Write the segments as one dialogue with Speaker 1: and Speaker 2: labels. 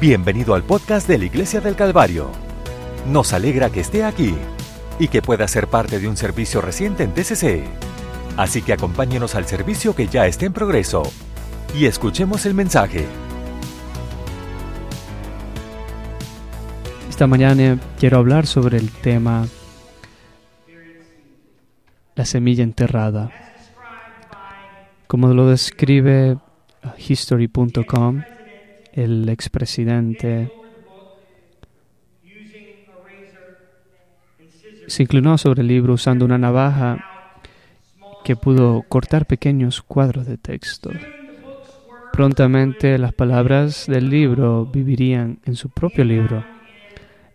Speaker 1: Bienvenido al podcast de la Iglesia del Calvario. Nos alegra que esté aquí y que pueda ser parte de un servicio reciente en TCC. Así que acompáñenos al servicio que ya está en progreso y escuchemos el mensaje.
Speaker 2: Esta mañana quiero hablar sobre el tema la semilla enterrada. Como lo describe history.com, el expresidente se inclinó sobre el libro usando una navaja que pudo cortar pequeños cuadros de texto. Prontamente las palabras del libro vivirían en su propio libro,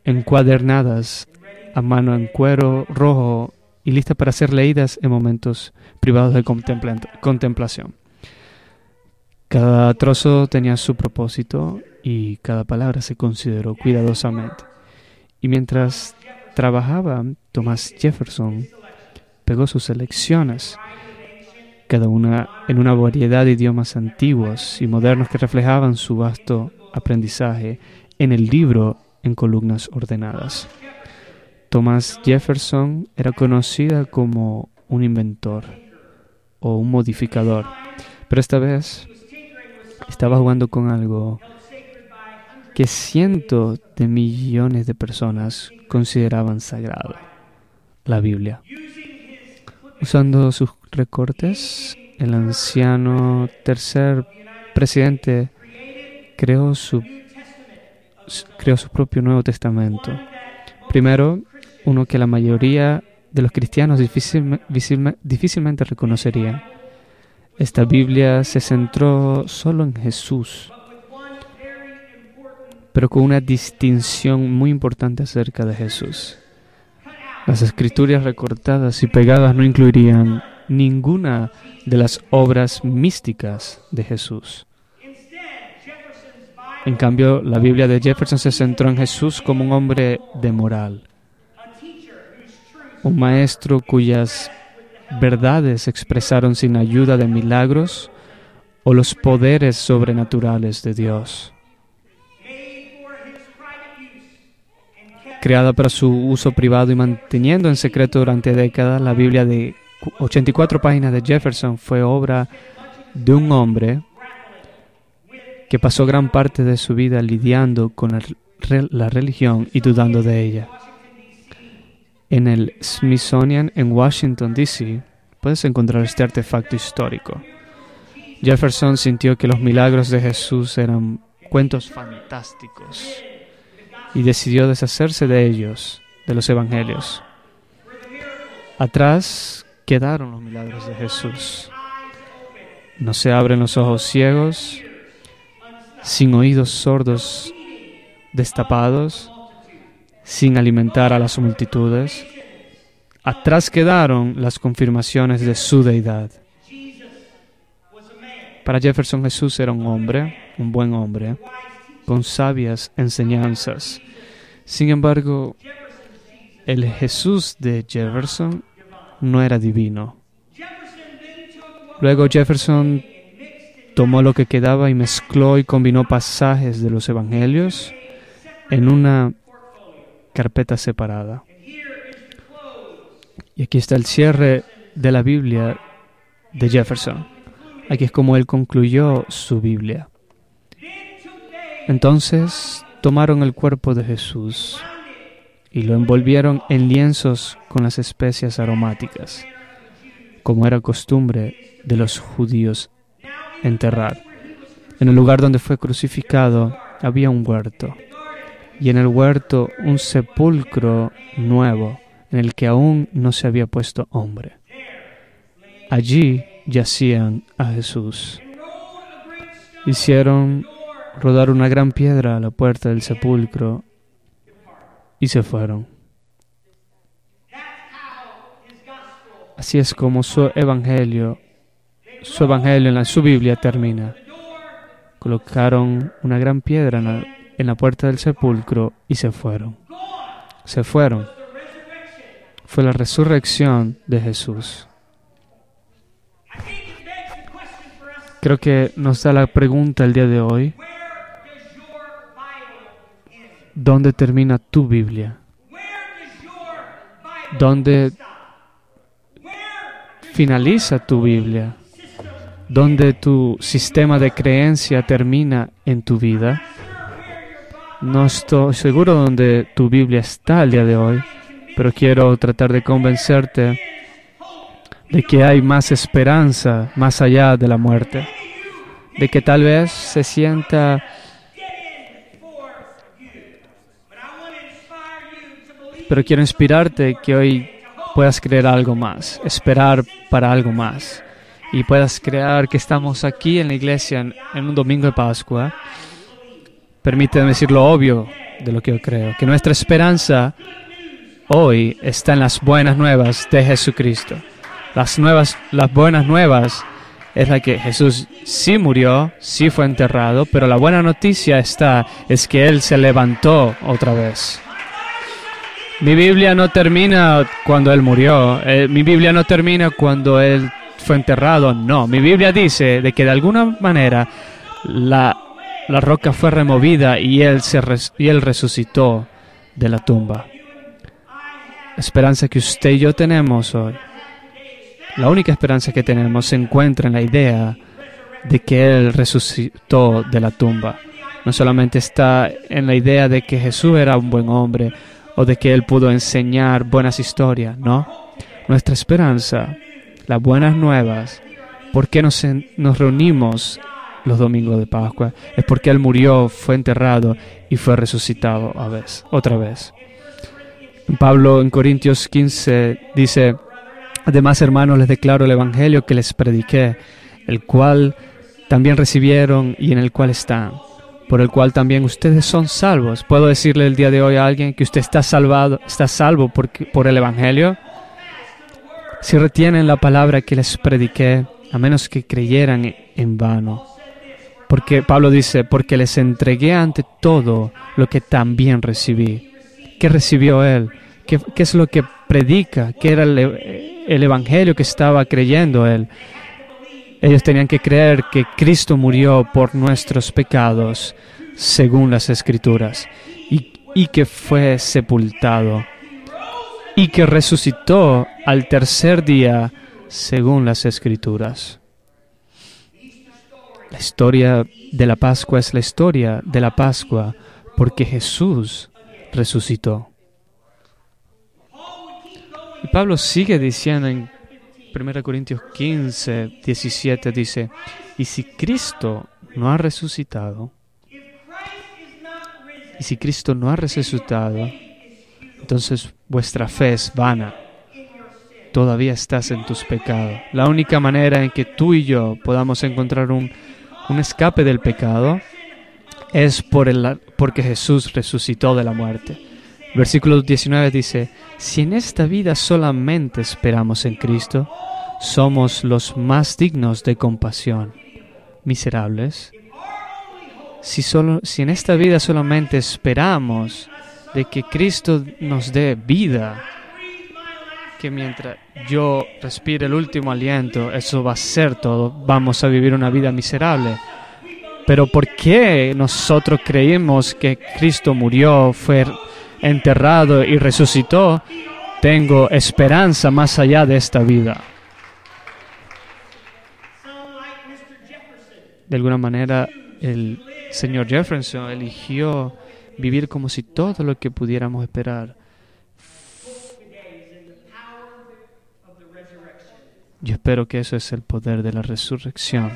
Speaker 2: encuadernadas a mano en cuero rojo y listas para ser leídas en momentos privados de contemplación. Cada trozo tenía su propósito y cada palabra se consideró cuidadosamente. Y mientras trabajaba, Thomas Jefferson pegó sus selecciones, cada una en una variedad de idiomas antiguos y modernos que reflejaban su vasto aprendizaje en el libro en columnas ordenadas. Thomas Jefferson era conocida como un inventor o un modificador, pero esta vez estaba jugando con algo que cientos de millones de personas consideraban sagrado, la Biblia. Usando sus recortes, el anciano tercer presidente creó su, creó su propio Nuevo Testamento. Primero, uno que la mayoría de los cristianos difícilmente reconocerían esta Biblia se centró solo en Jesús, pero con una distinción muy importante acerca de Jesús. Las escrituras recortadas y pegadas no incluirían ninguna de las obras místicas de Jesús. En cambio, la Biblia de Jefferson se centró en Jesús como un hombre de moral, un maestro cuyas verdades expresaron sin ayuda de milagros o los poderes sobrenaturales de Dios. Creada para su uso privado y manteniendo en secreto durante décadas, la Biblia de 84 páginas de Jefferson fue obra de un hombre que pasó gran parte de su vida lidiando con la religión y dudando de ella en el Smithsonian en Washington, D.C., puedes encontrar este artefacto histórico. Jefferson sintió que los milagros de Jesús eran cuentos fantásticos y decidió deshacerse de ellos, de los evangelios. Atrás quedaron los milagros de Jesús. No se abren los ojos ciegos, sin oídos sordos destapados, sin alimentar a las multitudes. Atrás quedaron las confirmaciones de su deidad. Para Jefferson Jesús era un hombre, un buen hombre, con sabias enseñanzas. Sin embargo, el Jesús de Jefferson no era divino. Luego Jefferson tomó lo que quedaba y mezcló y combinó pasajes de los evangelios en una carpeta separada. Y aquí está el cierre de la Biblia de Jefferson. Aquí es como él concluyó su Biblia. Entonces tomaron el cuerpo de Jesús y lo envolvieron en lienzos con las especias aromáticas, como era costumbre de los judíos enterrar. En el lugar donde fue crucificado había un huerto y en el huerto un sepulcro nuevo en el que aún no se había puesto hombre. Allí yacían a Jesús. Hicieron rodar una gran piedra a la puerta del sepulcro y se fueron. Así es como su evangelio, su evangelio en la, su Biblia termina. Colocaron una gran piedra en la, en la puerta del sepulcro y se fueron. Se fueron. Fue la resurrección de Jesús. Creo que nos da la pregunta el día de hoy. ¿Dónde termina tu Biblia? ¿Dónde finaliza tu Biblia? ¿Dónde tu sistema de creencia termina en tu vida? No estoy seguro dónde tu Biblia está el día de hoy, pero quiero tratar de convencerte de que hay más esperanza más allá de la muerte, de que tal vez se sienta pero quiero inspirarte que hoy puedas creer algo más, esperar para algo más y puedas creer que estamos aquí en la iglesia en, en un domingo de Pascua. Permíteme decir lo obvio de lo que yo creo, que nuestra esperanza hoy está en las buenas nuevas de Jesucristo. Las nuevas, las buenas nuevas es la que Jesús sí murió, sí fue enterrado, pero la buena noticia está es que él se levantó otra vez. Mi Biblia no termina cuando él murió, eh, mi Biblia no termina cuando él fue enterrado, no. Mi Biblia dice de que de alguna manera la, la roca fue removida y él, se res, y él resucitó de la tumba. La esperanza que usted y yo tenemos hoy, la única esperanza que tenemos se encuentra en la idea de que Él resucitó de la tumba. No solamente está en la idea de que Jesús era un buen hombre o de que Él pudo enseñar buenas historias, no. Nuestra esperanza, las buenas nuevas, ¿por qué nos, nos reunimos los domingos de Pascua? Es porque Él murió, fue enterrado y fue resucitado a vez, otra vez. Pablo en Corintios 15 dice, además hermanos les declaro el Evangelio que les prediqué, el cual también recibieron y en el cual están, por el cual también ustedes son salvos. ¿Puedo decirle el día de hoy a alguien que usted está salvado, está salvo por, por el Evangelio? Si retienen la palabra que les prediqué, a menos que creyeran en vano. Porque Pablo dice, porque les entregué ante todo lo que también recibí. ¿Qué recibió él? ¿Qué, es lo que predica? ¿Qué era el, el, evangelio que estaba creyendo él? Ellos tenían que creer que Cristo murió por nuestros pecados, según las escrituras, y que fue sepultado, y que resucitó al tercer día, según las escrituras. La historia de la Pascua es la historia de la Pascua, porque Jesús resucitó. Y Pablo sigue diciendo en 1 Corintios 15, 17, dice, y si Cristo no ha resucitado, y si Cristo no ha resucitado, entonces vuestra fe es vana. Todavía estás en tus pecados. La única manera en que tú y yo podamos encontrar un, un escape del pecado es por el, porque Jesús resucitó de la muerte. Versículo 19 dice, si en esta vida solamente esperamos en Cristo, somos los más dignos de compasión, miserables. Si, solo, si en esta vida solamente esperamos de que Cristo nos dé vida, mientras yo respire el último aliento, eso va a ser todo, vamos a vivir una vida miserable. Pero ¿por qué nosotros creímos que Cristo murió, fue enterrado y resucitó? Tengo esperanza más allá de esta vida. De alguna manera, el señor Jefferson eligió vivir como si todo lo que pudiéramos esperar Yo espero que eso es el poder de la resurrección.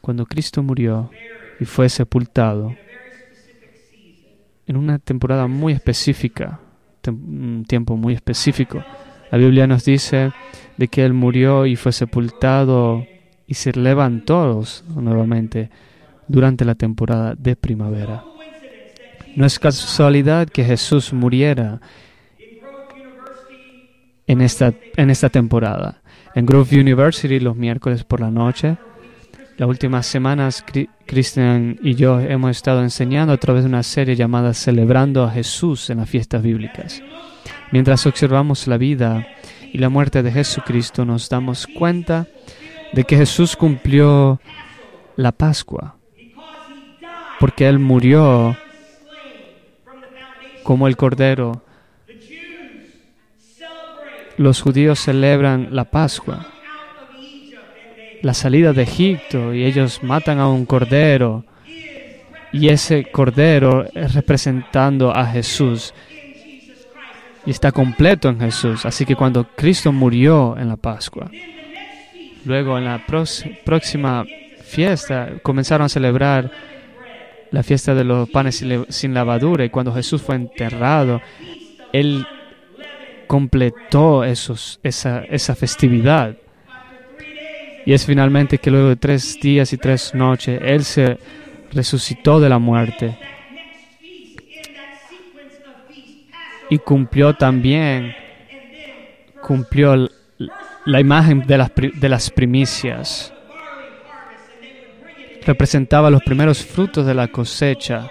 Speaker 2: Cuando Cristo murió y fue sepultado en una temporada muy específica, un tiempo muy específico, la Biblia nos dice de que Él murió y fue sepultado y se levantó nuevamente durante la temporada de primavera. No es casualidad que Jesús muriera en esta, en esta temporada en Grove University los miércoles por la noche. Las últimas semanas, Christian y yo hemos estado enseñando a través de una serie llamada Celebrando a Jesús en las fiestas bíblicas. Mientras observamos la vida y la muerte de Jesucristo, nos damos cuenta de que Jesús cumplió la Pascua, porque Él murió como el Cordero. Los judíos celebran la Pascua, la salida de Egipto, y ellos matan a un Cordero. Y ese Cordero es representando a Jesús. Y está completo en Jesús. Así que cuando Cristo murió en la Pascua, luego en la próxima fiesta comenzaron a celebrar la fiesta de los panes sin levadura y cuando Jesús fue enterrado, Él completó esos, esa, esa festividad. Y es finalmente que luego de tres días y tres noches, Él se resucitó de la muerte y cumplió también, cumplió la imagen de las, de las primicias representaba los primeros frutos de la cosecha.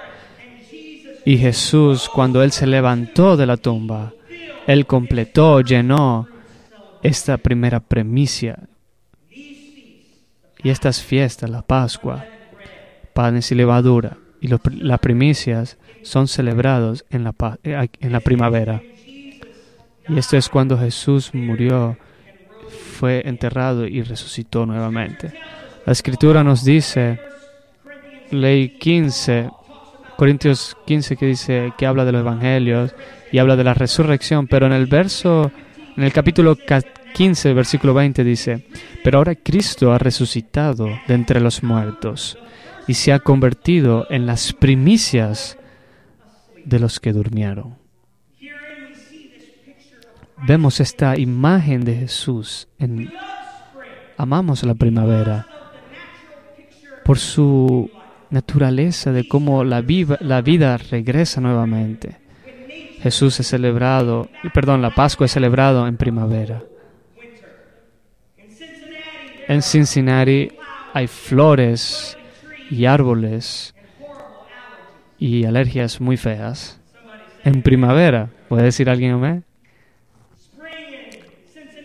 Speaker 2: Y Jesús, cuando Él se levantó de la tumba, Él completó, llenó esta primera premicia. Y estas fiestas, la Pascua, panes y levadura, y las primicias son celebrados en la, eh, en la primavera. Y esto es cuando Jesús murió, fue enterrado y resucitó nuevamente. La escritura nos dice, ley 15, Corintios 15, que dice que habla de los evangelios y habla de la resurrección, pero en el verso, en el capítulo 15, versículo 20 dice, pero ahora Cristo ha resucitado de entre los muertos y se ha convertido en las primicias de los que durmieron. Vemos esta imagen de Jesús en amamos la primavera por su naturaleza de cómo la, la vida regresa nuevamente. Jesús es celebrado, perdón, la Pascua es celebrado en primavera. En Cincinnati hay flores y árboles y alergias muy feas. En primavera, ¿puede decir alguien amén?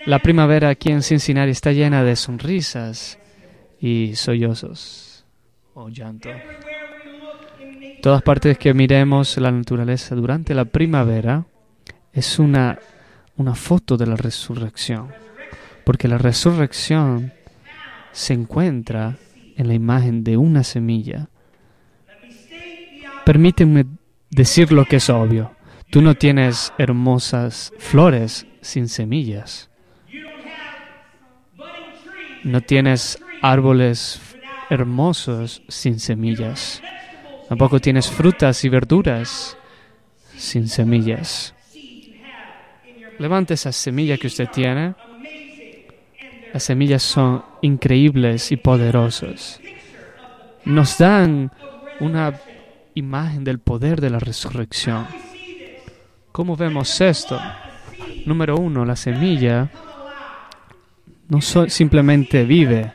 Speaker 2: La primavera aquí en Cincinnati está llena de sonrisas y sollozos o llanto. Todas partes que miremos la naturaleza durante la primavera es una, una foto de la resurrección, porque la resurrección se encuentra en la imagen de una semilla. Permíteme decir lo que es obvio. Tú no tienes hermosas flores sin semillas. No tienes árboles hermosos sin semillas. Tampoco tienes frutas y verduras sin semillas. Levante esa semilla que usted tiene. Las semillas son increíbles y poderosas. Nos dan una imagen del poder de la resurrección. ¿Cómo vemos esto? Número uno, la semilla no simplemente vive,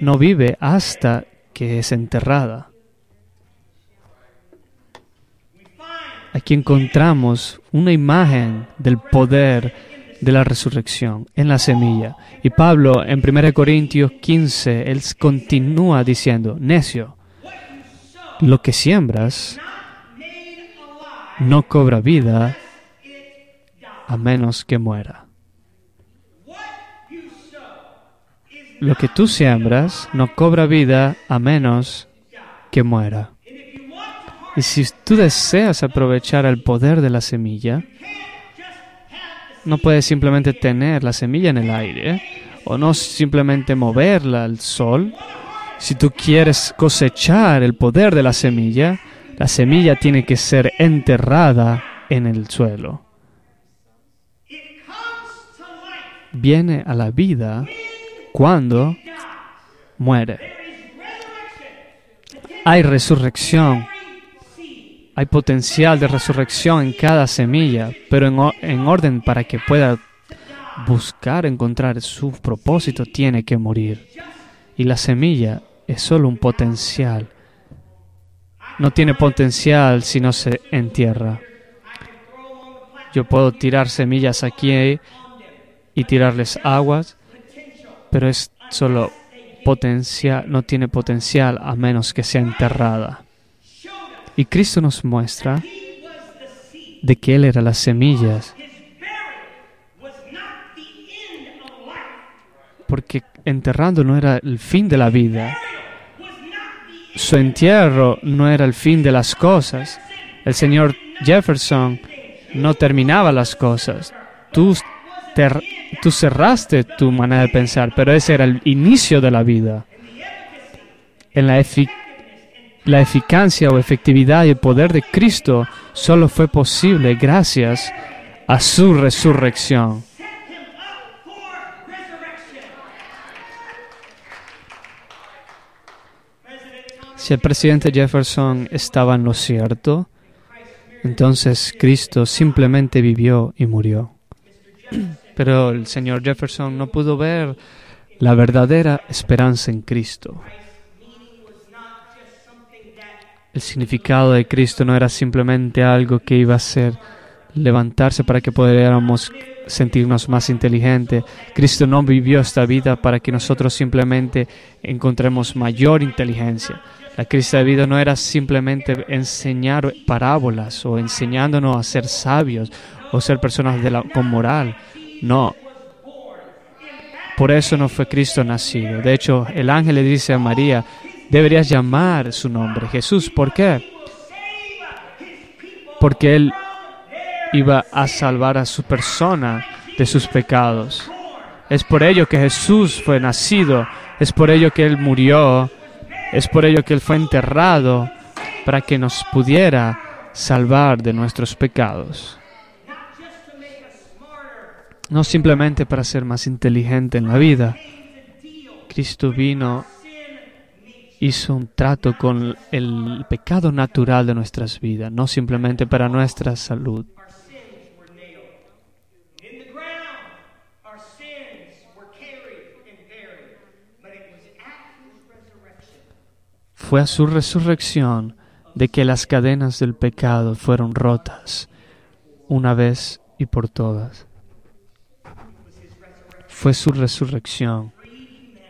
Speaker 2: no vive hasta que es enterrada. Aquí encontramos una imagen del poder de la resurrección en la semilla. Y Pablo en 1 Corintios 15, él continúa diciendo, necio, lo que siembras no cobra vida a menos que muera. Lo que tú siembras no cobra vida a menos que muera. Y si tú deseas aprovechar el poder de la semilla, no puedes simplemente tener la semilla en el aire o no simplemente moverla al sol. Si tú quieres cosechar el poder de la semilla, la semilla tiene que ser enterrada en el suelo. Viene a la vida cuando muere. Hay resurrección, hay potencial de resurrección en cada semilla, pero en, orden para que pueda buscar encontrar su propósito tiene que morir. Y la semilla es solo un potencial. No tiene potencial si no se entierra. Yo puedo tirar semillas aquí y tirarles aguas, pero es solo potencial, no tiene potencial a menos que sea enterrada. Y Cristo nos muestra de que Él era las semillas, porque enterrando no era el fin de la vida. Su entierro no era el fin de las cosas. El señor Jefferson no terminaba las cosas. Tú, tú cerraste tu manera de pensar, pero ese era el inicio de la vida. En la, la eficacia o efectividad y el poder de Cristo solo fue posible gracias a su resurrección. Si el presidente Jefferson estaba en lo cierto, entonces Cristo simplemente vivió y murió. Pero el señor Jefferson no pudo ver la verdadera esperanza en Cristo. El significado de Cristo no era simplemente algo que iba a ser levantarse para que pudiéramos sentirnos más inteligentes. Cristo no vivió esta vida para que nosotros simplemente encontremos mayor inteligencia. La Cristo de vida no era simplemente enseñar parábolas o enseñándonos a ser sabios o ser personas de la, con moral. No. Por eso no fue Cristo nacido. De hecho, el ángel le dice a María, deberías llamar su nombre Jesús. ¿Por qué? Porque Él iba a salvar a su persona de sus pecados. Es por ello que Jesús fue nacido. Es por ello que Él murió es por ello que Él fue enterrado para que nos pudiera salvar de nuestros pecados. No simplemente para ser más inteligente en la vida. Cristo vino, hizo un trato con el pecado natural de nuestras vidas, no simplemente para nuestra salud. Fue a su resurrección de que las cadenas del pecado fueron rotas una vez y por todas. Fue su resurrección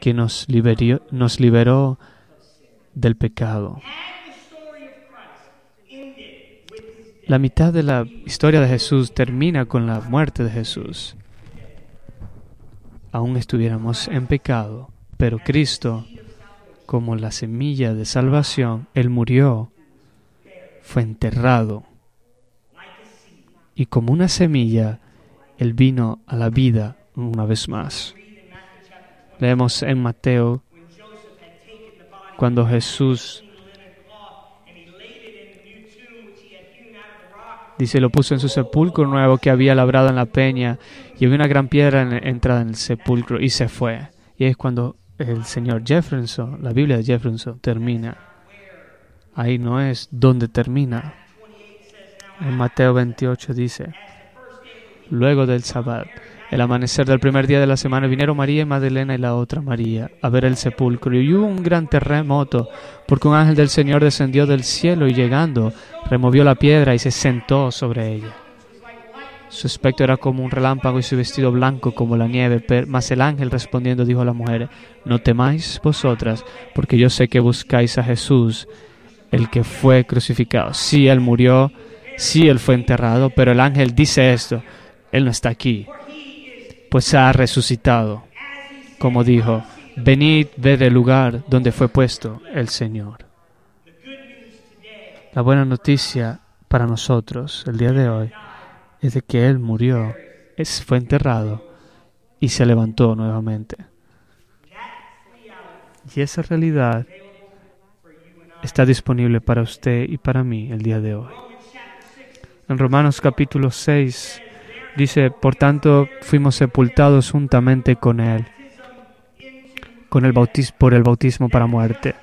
Speaker 2: que nos liberó, del pecado. La mitad de la historia de Jesús termina con la muerte de Jesús. Aún estuviéramos en pecado, pero Cristo como la semilla de salvación, Él murió, fue enterrado. Y como una semilla, Él vino a la vida una vez más. Leemos en Mateo cuando Jesús dice, lo puso en su sepulcro nuevo que había labrado en la peña y había una gran piedra en, entrada en el sepulcro y se fue. Y es cuando el señor Jefferson, la Biblia de Jefferson termina. Ahí no es donde termina. En Mateo 28 dice, luego del sábado, el amanecer del primer día de la semana, vinieron María y Magdalena y la otra María a ver el sepulcro. Y hubo un gran terremoto, porque un ángel del Señor descendió del cielo y llegando, removió la piedra y se sentó sobre ella. Su aspecto era como un relámpago y su vestido blanco como la nieve. Mas el ángel respondiendo dijo a la mujer, no temáis vosotras, porque yo sé que buscáis a Jesús, el que fue crucificado. Sí, él murió, sí, él fue enterrado, pero el ángel dice esto, él no está aquí, pues ha resucitado. Como dijo, venid, ved el lugar donde fue puesto el Señor. La buena noticia para nosotros el día de hoy es de que Él murió, fue enterrado y se levantó nuevamente. Y esa realidad está disponible para usted y para mí el día de hoy. En Romanos capítulo 6 dice, por tanto fuimos sepultados juntamente con Él, con el bautismo, por el bautismo para muerte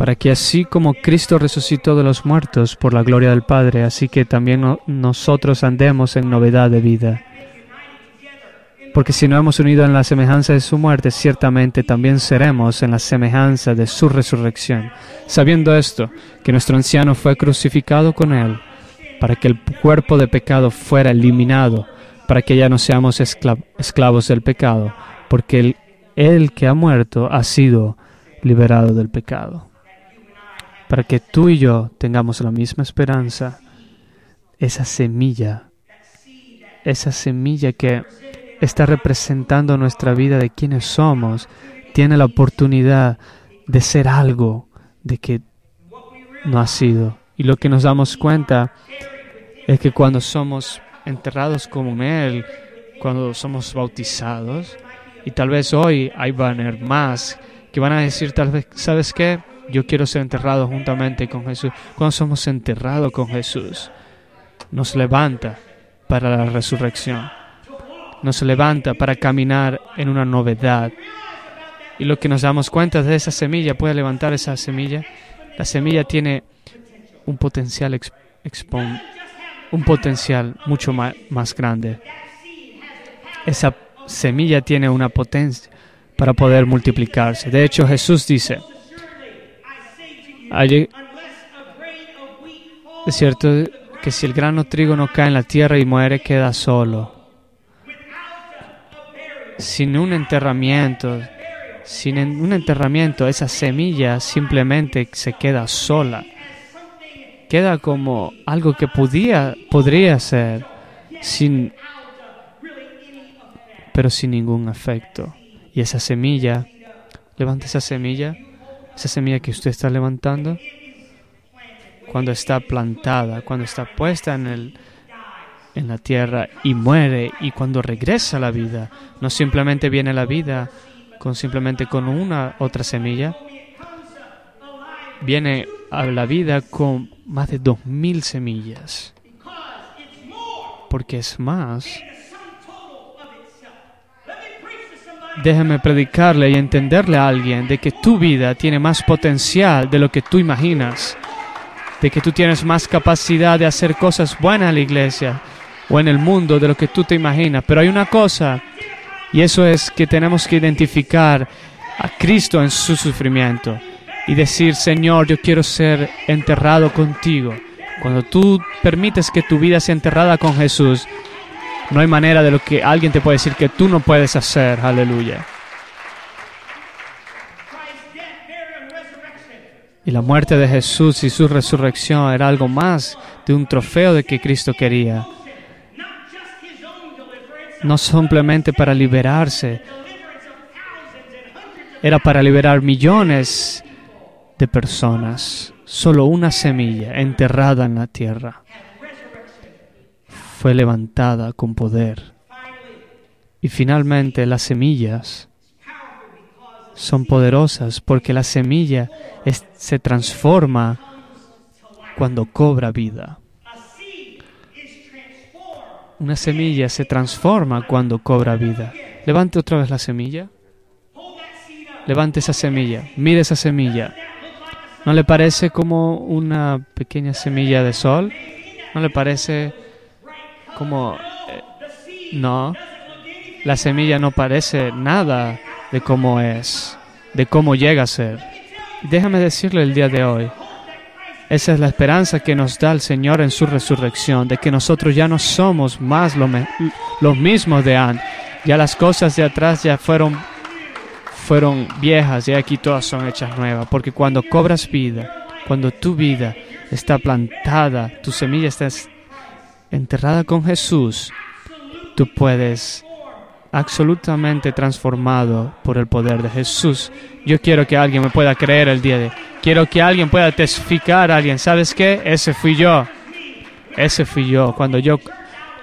Speaker 2: para que así como Cristo resucitó de los muertos por la gloria del Padre, así que también nosotros andemos en novedad de vida. Porque si no hemos unido en la semejanza de su muerte, ciertamente también seremos en la semejanza de su resurrección. Sabiendo esto, que nuestro anciano fue crucificado con él, para que el cuerpo de pecado fuera eliminado, para que ya no seamos esclavos del pecado, porque el, que ha muerto ha sido liberado del pecado para que tú y yo tengamos la misma esperanza, esa semilla, esa semilla que está representando nuestra vida de quienes somos, tiene la oportunidad de ser algo de que no ha sido. Y lo que nos damos cuenta es que cuando somos enterrados como Él, cuando somos bautizados, y tal vez hoy hay haber más que van a decir tal vez, ¿sabes qué? Yo quiero ser enterrado juntamente con Jesús. Cuando somos enterrados con Jesús, nos levanta para la resurrección. Nos levanta para caminar en una novedad. Y lo que nos damos cuenta de esa semilla, puede levantar esa semilla. La semilla tiene un potencial un potencial mucho más, más grande. Esa semilla tiene una potencia para poder multiplicarse. De hecho, Jesús dice, es cierto que si el grano trigo no cae en la tierra y muere, queda solo. Sin un enterramiento, sin un enterramiento, esa semilla simplemente se queda sola. Queda como algo que podía, podría ser, sin, pero sin ningún efecto. Y esa semilla, levanta esa semilla esa semilla que usted está levantando, cuando está plantada, cuando está puesta en, el, en la tierra y muere y cuando regresa a la vida, no simplemente viene la vida con simplemente con una otra semilla, viene a la vida con más de dos mil semillas, porque es más. Déjame predicarle y entenderle a alguien de que tu vida tiene más potencial de lo que tú imaginas, de que tú tienes más capacidad de hacer cosas buenas en la iglesia o en el mundo de lo que tú te imaginas. Pero hay una cosa, y eso es que tenemos que identificar a Cristo en su sufrimiento y decir, Señor, yo quiero ser enterrado contigo. Cuando tú permites que tu vida sea enterrada con Jesús, no hay manera de lo que alguien te puede decir que tú no puedes hacer. Aleluya. Y la muerte de Jesús y su resurrección era algo más de un trofeo de que Cristo quería. No simplemente para liberarse, era para liberar millones de personas. Solo una semilla enterrada en la tierra fue levantada con poder. Y finalmente las semillas son poderosas porque la semilla se transforma cuando cobra vida. Una semilla se transforma cuando cobra vida. Levante otra vez la semilla. Levante esa semilla. Mire esa semilla. ¿No le parece como una pequeña semilla de sol? ¿No le parece como eh, no, la semilla no parece nada de cómo es, de cómo llega a ser. Déjame decirle el día de hoy, esa es la esperanza que nos da el Señor en su resurrección, de que nosotros ya no somos más lo los mismos de antes. Ya las cosas de atrás ya fueron, fueron viejas y aquí todas son hechas nuevas. Porque cuando cobras vida, cuando tu vida está plantada, tu semilla está enterrada con Jesús, tú puedes absolutamente transformado por el poder de Jesús. Yo quiero que alguien me pueda creer el día de Quiero que alguien pueda testificar a alguien. ¿Sabes qué? Ese fui yo. Ese fui yo. Cuando yo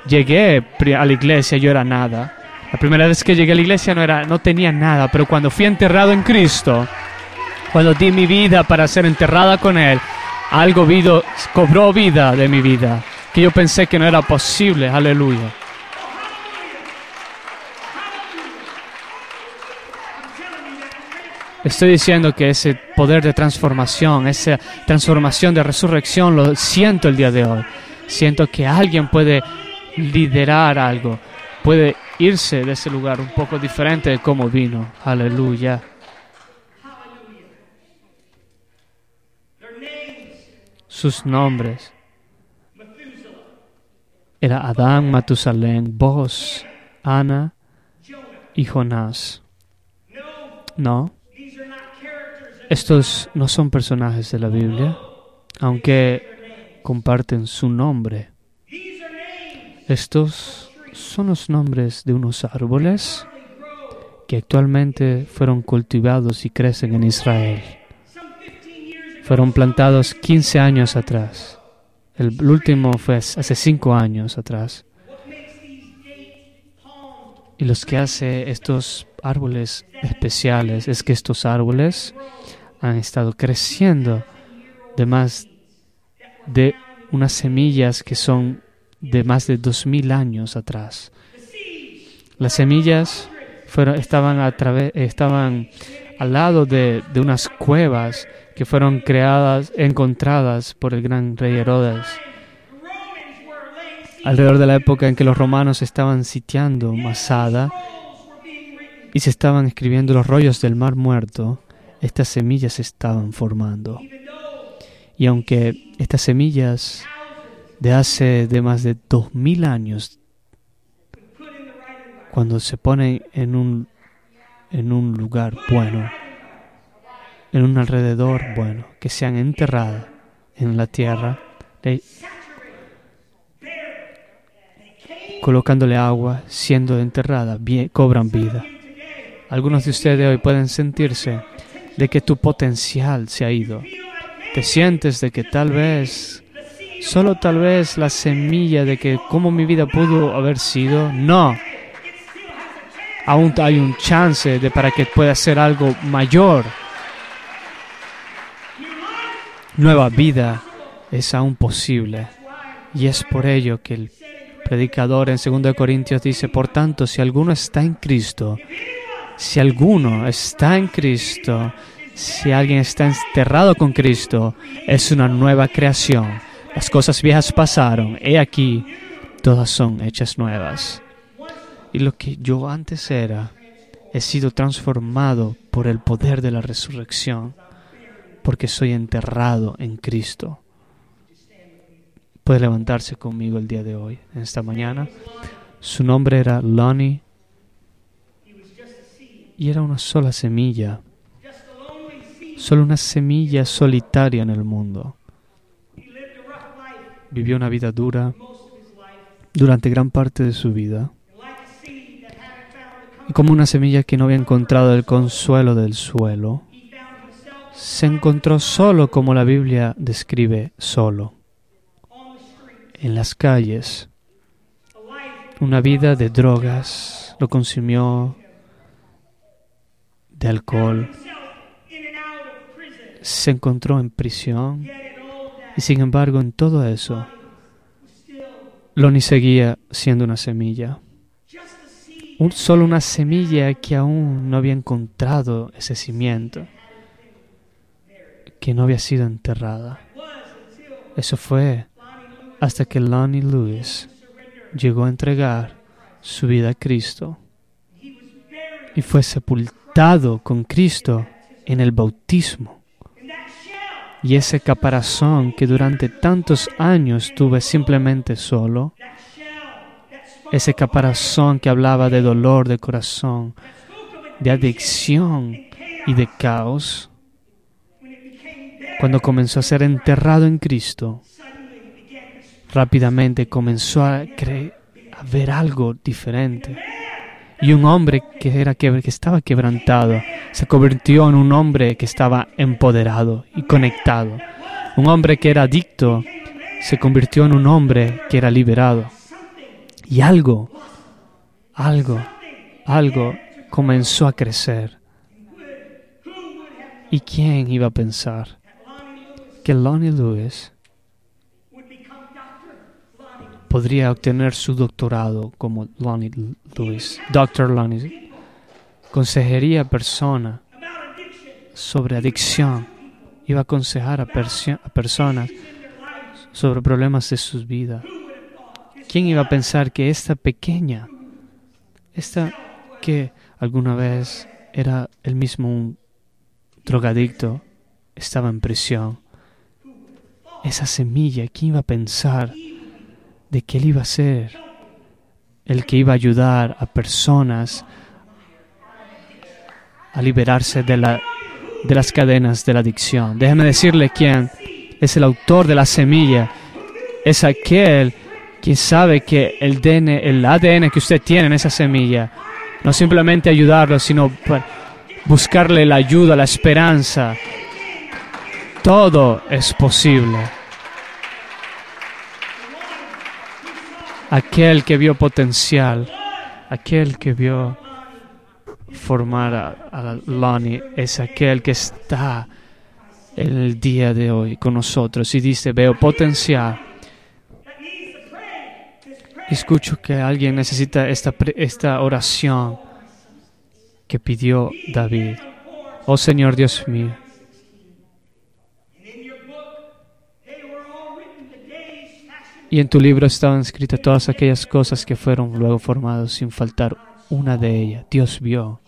Speaker 2: llegué a la iglesia yo era nada. La primera vez que llegué a la iglesia no, era, no tenía nada, pero cuando fui enterrado en Cristo, cuando di mi vida para ser enterrada con Él, algo vido, cobró vida de mi vida que yo pensé que no era posible. Aleluya. Estoy diciendo que ese poder de transformación, esa transformación de resurrección, lo siento el día de hoy. Siento que alguien puede liderar algo, puede irse de ese lugar un poco diferente de cómo vino. Aleluya. Sus nombres era Adán, Matusalén, vos, Ana y Jonás. No, Estos no son personajes de la Biblia, aunque comparten su nombre. Estos son los nombres de unos árboles que actualmente fueron cultivados y crecen en Israel. Fueron plantados 15 años atrás. El último fue hace 5 años atrás. Y los que hace estos árboles especiales es que estos árboles han estado creciendo de más de unas semillas que son de más de dos mil años atrás. Las semillas fueron, estaban, a través, estaban al lado de, de unas cuevas que fueron creadas, encontradas por el gran rey Herodes alrededor de la época en que los romanos estaban sitiando Masada y se estaban escribiendo los rollos del mar muerto, estas semillas se estaban formando. Y aunque estas semillas de hace de más de dos mil años, cuando se ponen en un, en un lugar bueno, en un alrededor bueno, que sean enterradas en la tierra, colocándole agua, siendo enterrada, cobran vida. Algunos de ustedes hoy pueden sentirse de que tu potencial se ha ido. Te sientes de que tal vez, solo tal vez la semilla de que cómo mi vida pudo haber sido, no. Aún hay un chance de para que pueda ser algo mayor. Nueva vida es aún posible. Y es por ello que el predicador en 2 Corintios dice, por tanto, si alguno está en Cristo, si alguno está en Cristo, si alguien está enterrado con Cristo, es una nueva creación. Las cosas viejas pasaron, he aquí, todas son hechas nuevas. Y lo que yo antes era, he sido transformado por el poder de la resurrección, porque soy enterrado en Cristo puede levantarse conmigo el día de hoy, en esta mañana. Su nombre era Lonnie y era una sola semilla, solo una semilla solitaria en el mundo. Vivió una vida dura durante gran parte de su vida. Y como una semilla que no había encontrado el consuelo del suelo, se encontró solo como la Biblia describe solo en las calles. Una vida de drogas lo consumió, de alcohol. Se encontró en prisión y sin embargo en todo eso, Lonnie seguía siendo una semilla. solo una semilla que aún no había encontrado ese cimiento, que no había sido enterrada. Eso fue hasta que Lonnie Lewis llegó a entregar su vida a Cristo y fue sepultado con Cristo en el bautismo. Y ese caparazón que durante tantos años tuve simplemente solo, ese caparazón que hablaba de dolor de corazón, de adicción y de caos, cuando comenzó a ser enterrado en Cristo, rápidamente comenzó a, a ver algo diferente. Y un hombre que, era, estaba quebrantado se convirtió en un hombre que estaba empoderado y conectado. Un hombre que era adicto se convirtió en un hombre que era liberado. Y algo, algo, algo comenzó a crecer. ¿Y quién iba a pensar que Lonnie Lewis podría obtener su doctorado como Lonnie Lewis, Dr. Lonnie. Consejería persona sobre adicción. Iba a aconsejar a, a personas sobre problemas de sus vidas. ¿Quién iba a pensar que esta pequeña, esta que alguna vez era el mismo un drogadicto, estaba en prisión? Esa semilla, ¿quién iba a pensar de que Él iba a ser el que iba a ayudar a personas a liberarse de la de las cadenas de la adicción. Déjeme decirle quién es el autor de la semilla. Es aquel que sabe que el, el ADN que usted tiene en esa semilla, no simplemente ayudarlo, sino buscarle la ayuda, la esperanza. Todo es posible. Aquel que vio potencial, aquel que vio formar a, Lonnie es aquel que está en el día de hoy con nosotros y dice, veo potencial. Escucho que alguien necesita esta, esta oración que pidió David. Oh Señor Dios mío. Y en tu libro estaban escritas todas aquellas cosas que fueron luego formadas sin faltar una de ellas. Dios vio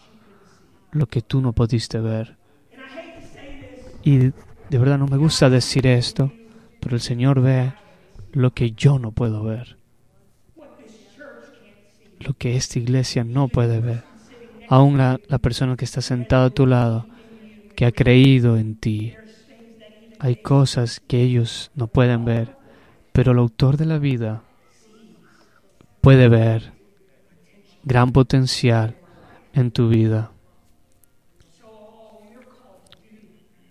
Speaker 2: lo que tú no pudiste ver. Y de verdad no me gusta decir esto, pero el Señor ve lo que yo no puedo ver. Lo que esta iglesia no puede ver. Aún la, la persona que está sentada a tu lado, que ha creído en ti. Hay cosas que ellos no pueden ver, pero el autor de la vida puede ver gran potencial en tu vida.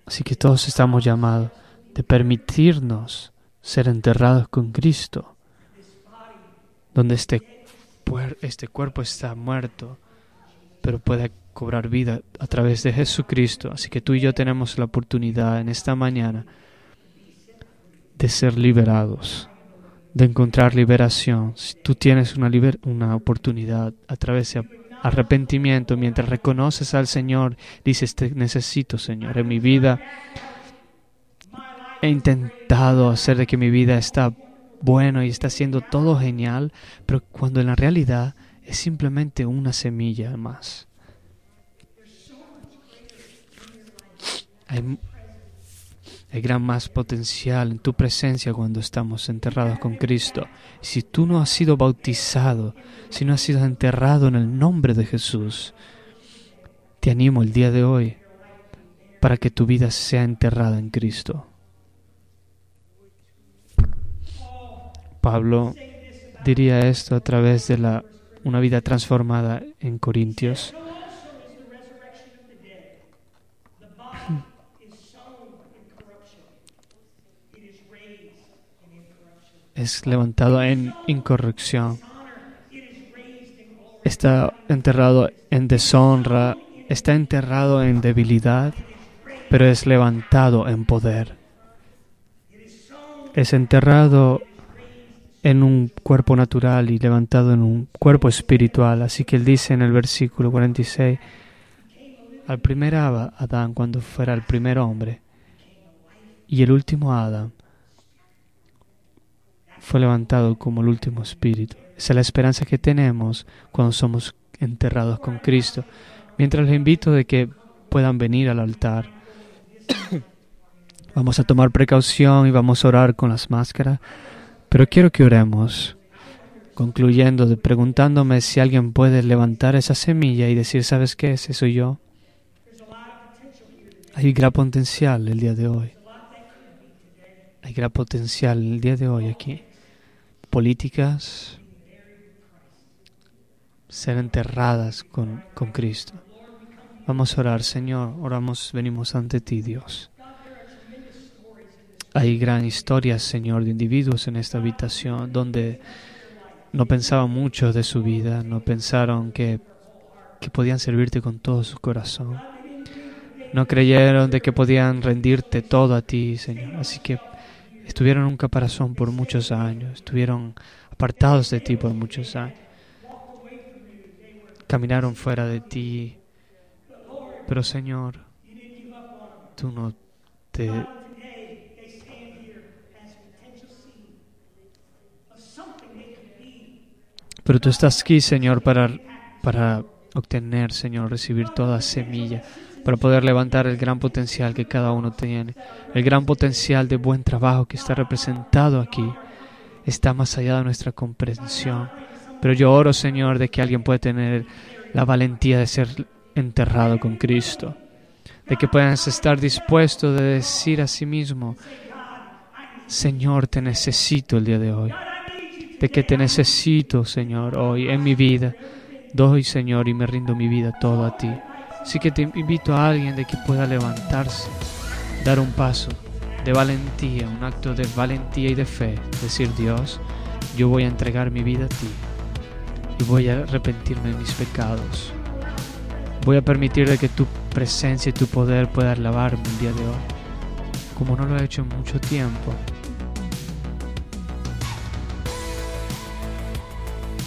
Speaker 2: Así que todos estamos llamados de permitirnos ser enterrados con Cristo, donde este, este cuerpo está muerto, pero puede cobrar vida a través de Jesucristo. Así que tú y yo tenemos la oportunidad en esta mañana de ser liberados, de encontrar liberación. Si tú tienes una, una oportunidad a través de arrepentimiento, mientras reconoces al Señor, dices, te necesito, Señor, en mi vida. He intentado hacer de que mi vida está bueno y está siendo todo genial, pero cuando en la realidad es simplemente una semilla más. Hay hay gran más potencial en tu presencia cuando estamos enterrados con Cristo. Si tú no has sido bautizado, si no has sido enterrado en el nombre de Jesús, te animo el día de hoy para que tu vida sea enterrada en Cristo. Pablo diría esto a través de la, una vida transformada en Corintios es levantado en incorrección. Está enterrado en deshonra, está enterrado en debilidad, pero es levantado en poder. Es enterrado en un cuerpo natural y levantado en un cuerpo espiritual. Así que él dice en el versículo 46, al primer Adán cuando fuera el primer hombre y el último Adán fue levantado como el último espíritu. Esa es la esperanza que tenemos cuando somos enterrados con Cristo. Mientras les invito de que puedan venir al altar, vamos a tomar precaución y vamos a orar con las máscaras, pero quiero que oremos, concluyendo, de preguntándome si alguien puede levantar esa semilla y decir, ¿sabes qué? Ese soy yo. Hay gran potencial el día de hoy. Hay gran potencial el día de hoy aquí políticas ser enterradas con, con Cristo. Vamos a orar, Señor, oramos, venimos ante ti, Dios. Hay gran historias, Señor, de individuos en esta habitación donde no pensaban mucho de su vida, no pensaron que, que podían servirte con todo su corazón. No creyeron de que podían rendirte todo a ti, Señor. Así que Estuvieron en un caparazón por muchos años, estuvieron apartados de ti por muchos años. Caminaron fuera de ti. Pero Señor, tú no te... Pero tú estás aquí, Señor, para, para obtener, Señor, recibir toda semilla para poder levantar el gran potencial que cada uno tiene, el gran potencial de buen trabajo que está representado aquí, está más allá de nuestra comprensión. Pero yo oro, Señor, de que alguien pueda tener la valentía de ser enterrado con Cristo, de que puedas estar dispuesto de decir a sí mismo, Señor, te necesito el día de hoy, de que te necesito, Señor, hoy en mi vida. Doy, Señor, y me rindo mi vida todo a ti. Así que te invito a alguien de que pueda levantarse, dar un paso de valentía, un acto de valentía y de fe, decir Dios, yo voy a entregar mi vida a ti y voy a arrepentirme de mis pecados. Voy a permitir de que tu presencia y tu poder puedan lavarme el día de hoy, como no lo he hecho en mucho tiempo.